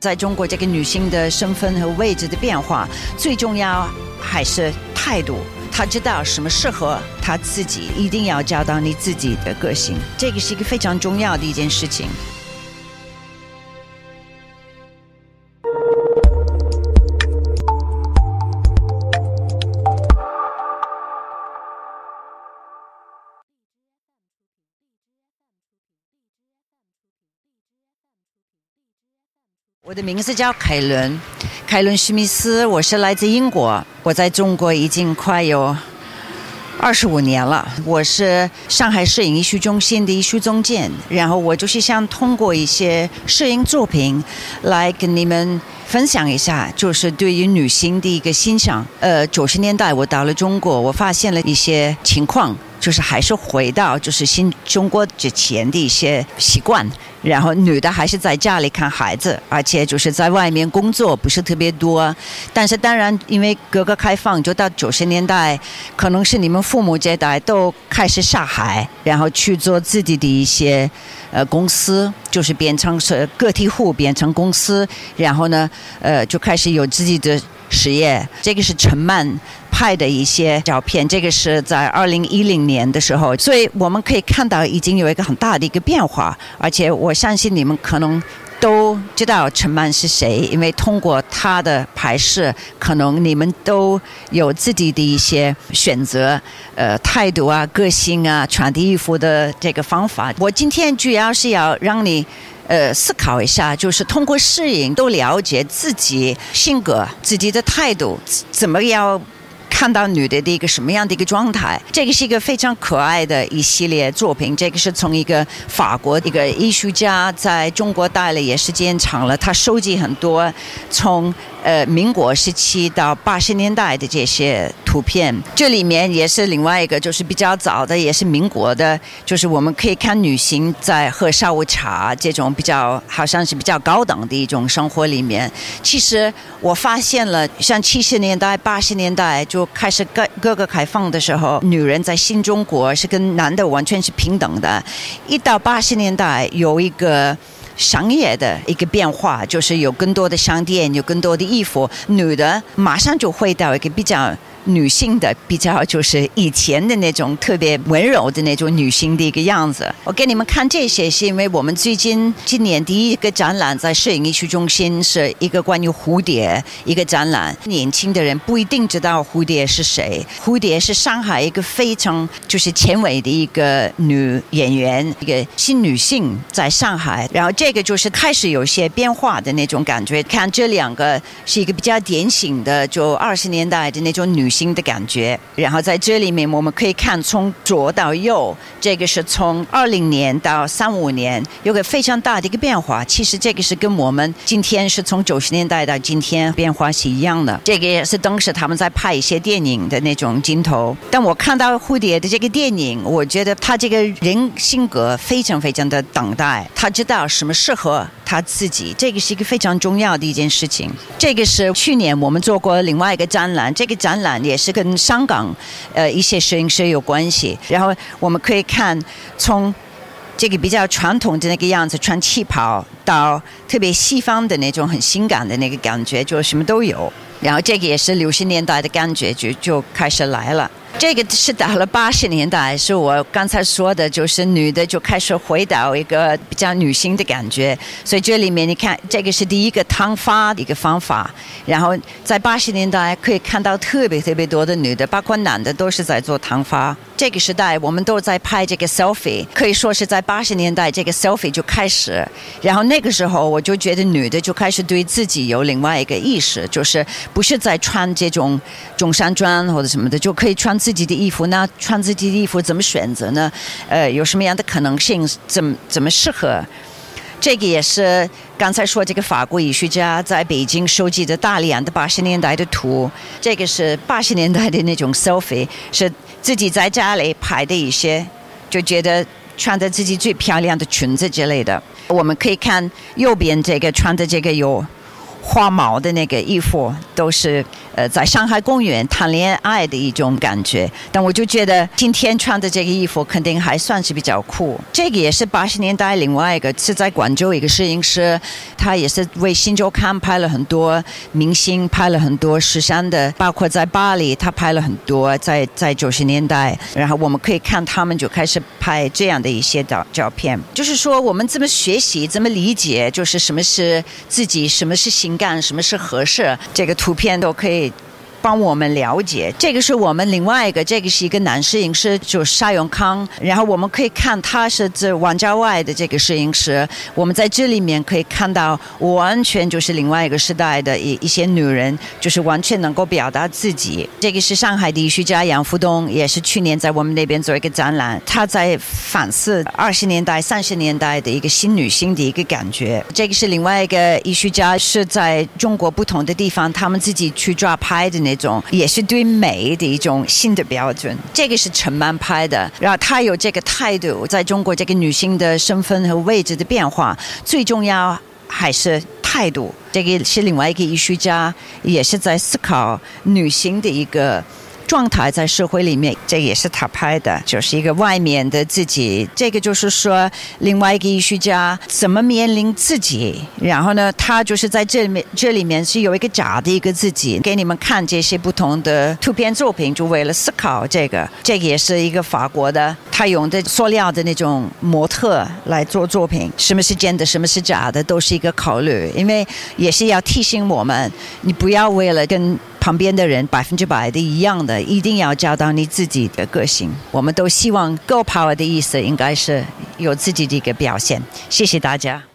在中国，这个女性的身份和位置的变化，最重要还是态度。她知道什么适合她自己，一定要找到你自己的个性，这个是一个非常重要的一件事情。我的名字叫凯伦，凯伦史密斯，我是来自英国，我在中国已经快有二十五年了。我是上海摄影艺术中心的艺术总监，然后我就是想通过一些摄影作品来跟你们分享一下，就是对于女性的一个欣赏。呃，九十年代我到了中国，我发现了一些情况，就是还是回到就是新中国之前的一些习惯。然后女的还是在家里看孩子，而且就是在外面工作不是特别多。但是当然，因为改革开放，就到九十年代，可能是你们父母这代都开始下海，然后去做自己的一些呃公司，就是变成是个体户，变成公司，然后呢，呃，就开始有自己的实验。这个是陈曼。拍的一些照片，这个是在二零一零年的时候，所以我们可以看到已经有一个很大的一个变化，而且我相信你们可能都知道陈曼是谁，因为通过他的拍摄，可能你们都有自己的一些选择，呃，态度啊、个性啊、穿的衣服的这个方法。我今天主要是要让你呃思考一下，就是通过摄影都了解自己性格、自己的态度，怎么要。看到女的的一个什么样的一个状态？这个是一个非常可爱的一系列作品。这个是从一个法国一个艺术家在中国待了也时间长了，他收集很多从呃民国时期到八十年代的这些图片。这里面也是另外一个，就是比较早的，也是民国的，就是我们可以看女性在喝下午茶这种比较好像是比较高档的一种生活里面。其实我发现了，像七十年代、八十年代就。开始改革开放的时候，女人在新中国是跟男的完全是平等的。一到八十年代，有一个商业的一个变化，就是有更多的商店，有更多的衣服，女的马上就回到一个比较。女性的比较就是以前的那种特别温柔的那种女性的一个样子。我给你们看这些，是因为我们最近今年第一个展览在摄影艺术中心是一个关于蝴蝶一个展览。年轻的人不一定知道蝴蝶是谁，蝴蝶是上海一个非常就是前卫的一个女演员，一个新女性在上海。然后这个就是开始有些变化的那种感觉。看这两个是一个比较典型的，就二十年代的那种女性。新的感觉，然后在这里面我们可以看从左到右，这个是从二零年到三五年有个非常大的一个变化。其实这个是跟我们今天是从九十年代到今天变化是一样的。这个也是当时他们在拍一些电影的那种镜头。但我看到蝴蝶的这个电影，我觉得他这个人性格非常非常的等待，他知道什么适合他自己，这个是一个非常重要的一件事情。这个是去年我们做过另外一个展览，这个展览。也是跟香港，呃，一些摄影师有关系。然后我们可以看，从这个比较传统的那个样子，穿旗袍，到特别西方的那种很性感的那个感觉，就什么都有。然后这个也是六十年代的感觉，就就开始来了。这个是到了八十年代，是我刚才说的，就是女的就开始回到一个比较女性的感觉。所以这里面你看，这个是第一个烫发的一个方法。然后在八十年代可以看到特别特别多的女的，包括男的都是在做烫发。这个时代我们都在拍这个 selfie，可以说是在八十年代这个 selfie 就开始。然后那个时候我就觉得女的就开始对自己有另外一个意识，就是不是在穿这种中山装或者什么的就可以穿。自自己的衣服，那穿自己的衣服怎么选择呢？呃，有什么样的可能性？怎么怎么适合？这个也是刚才说这个法国艺术家在北京收集的大量的八十年代的图。这个是八十年代的那种 selfie，是自己在家里拍的一些，就觉得穿的自己最漂亮的裙子之类的。我们可以看右边这个穿的这个有花毛的那个衣服，都是呃在上海公园谈恋爱的一种感觉。但我就觉得今天穿的这个衣服肯定还算是比较酷。这个也是八十年代另外一个是在广州一个摄影师，他也是为《新周刊》拍了很多明星，拍了很多时尚的，包括在巴黎，他拍了很多。在在九十年代，然后我们可以看他们就开始拍这样的一些照照片，就是说我们怎么学习，怎么理解，就是什么是自己，什么是性感，什么是合适，这个图片都可以。帮我们了解，这个是我们另外一个，这个是一个男摄影师，就是沙永康。然后我们可以看他是这王家外的这个摄影师。我们在这里面可以看到，完全就是另外一个时代的一一些女人，就是完全能够表达自己。这个是上海的艺术家杨福东，也是去年在我们那边做一个展览，他在反思二十年代、三十年代的一个新女性的一个感觉。这个是另外一个艺术家，是在中国不同的地方，他们自己去抓拍的那。那种也是对美的一种新的标准。这个是陈曼拍的，然后她有这个态度，在中国这个女性的身份和位置的变化，最重要还是态度。这个是另外一个艺术家，也是在思考女性的一个。状态在社会里面，这也是他拍的，就是一个外面的自己。这个就是说，另外一个艺术家怎么面临自己，然后呢，他就是在这里面，这里面是有一个假的一个自己，给你们看这些不同的图片作品，就为了思考这个。这个也是一个法国的，他用的塑料的那种模特来做作品，什么是真的，什么是假的，都是一个考虑，因为也是要提醒我们，你不要为了跟。旁边的人百分之百的一样的，一定要找到你自己的个性。我们都希望 Go Power 的意思应该是有自己的一个表现。谢谢大家。